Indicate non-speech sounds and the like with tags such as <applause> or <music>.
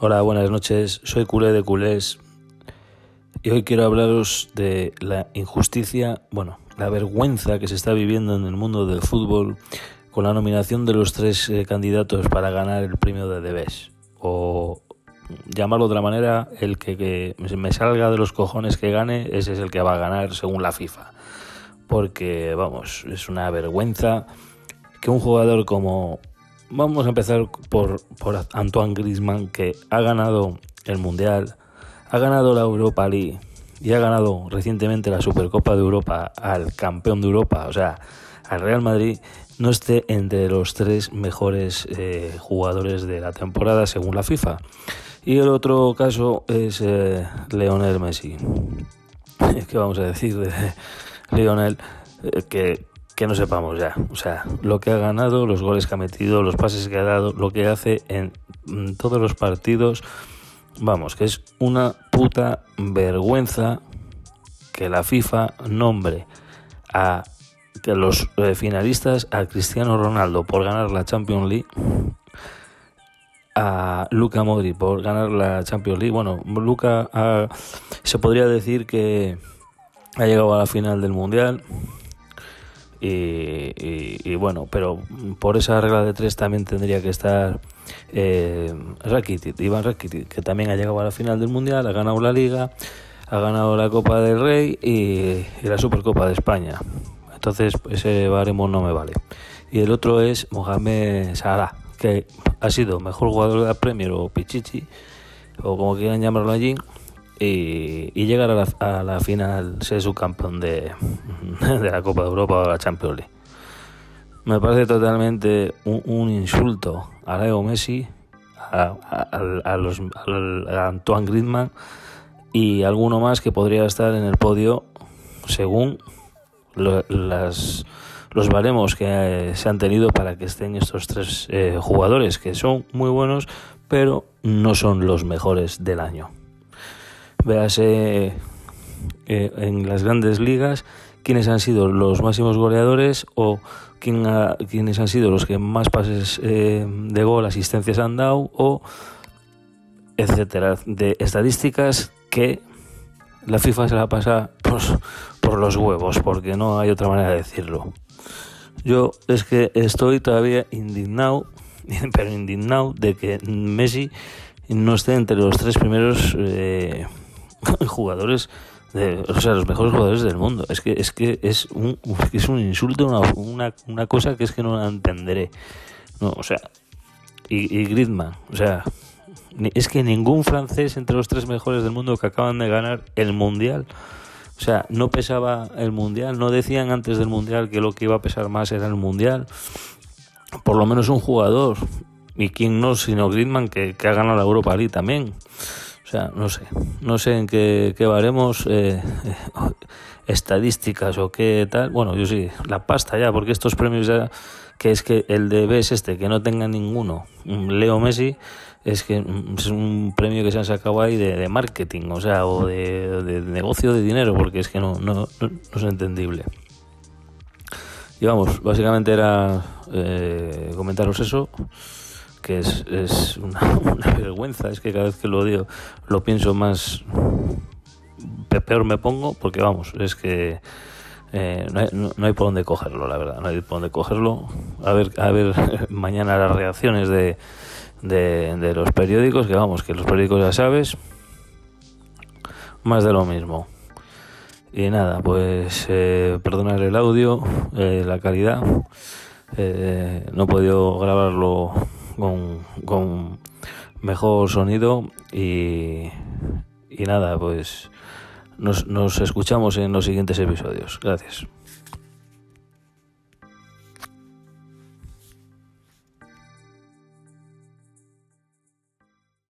Hola, buenas noches. Soy culé de culés y hoy quiero hablaros de la injusticia, bueno, la vergüenza que se está viviendo en el mundo del fútbol con la nominación de los tres eh, candidatos para ganar el premio de Debes. O llamarlo de otra manera, el que, que me salga de los cojones que gane, ese es el que va a ganar según la FIFA. Porque, vamos, es una vergüenza que un jugador como Vamos a empezar por, por Antoine Griezmann, que ha ganado el Mundial, ha ganado la Europa League y ha ganado recientemente la Supercopa de Europa al campeón de Europa, o sea, al Real Madrid, no esté entre los tres mejores eh, jugadores de la temporada según la FIFA. Y el otro caso es eh, Leonel Messi. <laughs> ¿Qué vamos a decir de Leonel? Eh, que que no sepamos ya. O sea, lo que ha ganado, los goles que ha metido, los pases que ha dado, lo que hace en todos los partidos. Vamos, que es una puta vergüenza que la FIFA nombre a los eh, finalistas a Cristiano Ronaldo por ganar la Champions League, a Luca Modri por ganar la Champions League. Bueno, Luca se podría decir que ha llegado a la final del Mundial y, bueno, pero por esa regla de tres también tendría que estar eh, Rakitic, Iván Rakitic, que también ha llegado a la final del Mundial, ha ganado la Liga, ha ganado la Copa del Rey y, la Supercopa de España. Entonces ese baremo no me vale. Y el otro es Mohamed Salah, que ha sido mejor jugador de la Premier o Pichichi, o como quieran llamarlo allí, y, llegar a la, a la, final, ser subcampeón de, <laughs> de la Copa de Europa o la Champions League. Me parece totalmente un, insulto a Leo Messi, a, los, Antoine Griezmann y alguno más que podría estar en el podio según las, los baremos que eh, se han tenido para que estén estos tres eh, jugadores, que son muy buenos, pero no son los mejores del año. Véase eh, en las grandes ligas quiénes han sido los máximos goleadores o quién quiénes han sido los que más pases eh, de gol, asistencias han dado o etcétera, de estadísticas que la FIFA se la pasa pues, por los huevos, porque no hay otra manera de decirlo. Yo es que estoy todavía indignado, <laughs> pero indignado de que Messi no esté entre los tres primeros eh, <laughs> jugadores, de, o sea, los mejores jugadores del mundo. Es que es que es un, <laughs> es un insulto, una, una, cosa que es que no la entenderé. No, o sea, y, y Griezmann, o sea, es que ningún francés entre los tres mejores del mundo que acaban de ganar el mundial. O sea, no pesaba el mundial, no decían antes del mundial que lo que iba a pesar más era el mundial. Por lo menos un jugador, y quién no, sino Griezmann, que, que ha ganado la Europa League también. No sé, no sé en qué, qué baremos eh, estadísticas o qué tal. Bueno, yo sí, la pasta ya, porque estos premios ya, que es que el de B es este, que no tenga ninguno, Leo Messi, es que es un premio que se han sacado ahí de, marketing, o sea, o de, negocio de dinero, porque es que no, no, no, es entendible. Y vamos, básicamente era eh, comentaros eso que es, es <laughs> una, vergüenza, es que cada vez que lo digo lo pienso más, peor me pongo, porque vamos, es que eh, no, hay, no, hay, por dónde cogerlo, la verdad, no hay por dónde cogerlo. A ver, a ver <laughs> mañana las reacciones de, de, los periódicos, que vamos, que los periódicos ya sabes, más de lo mismo. Y nada, pues eh, perdonar el audio, eh, la calidad. No he podido grabarlo con, mejor sonido y, y nada, pues nos, nos escuchamos en los siguientes episodios. Gracias.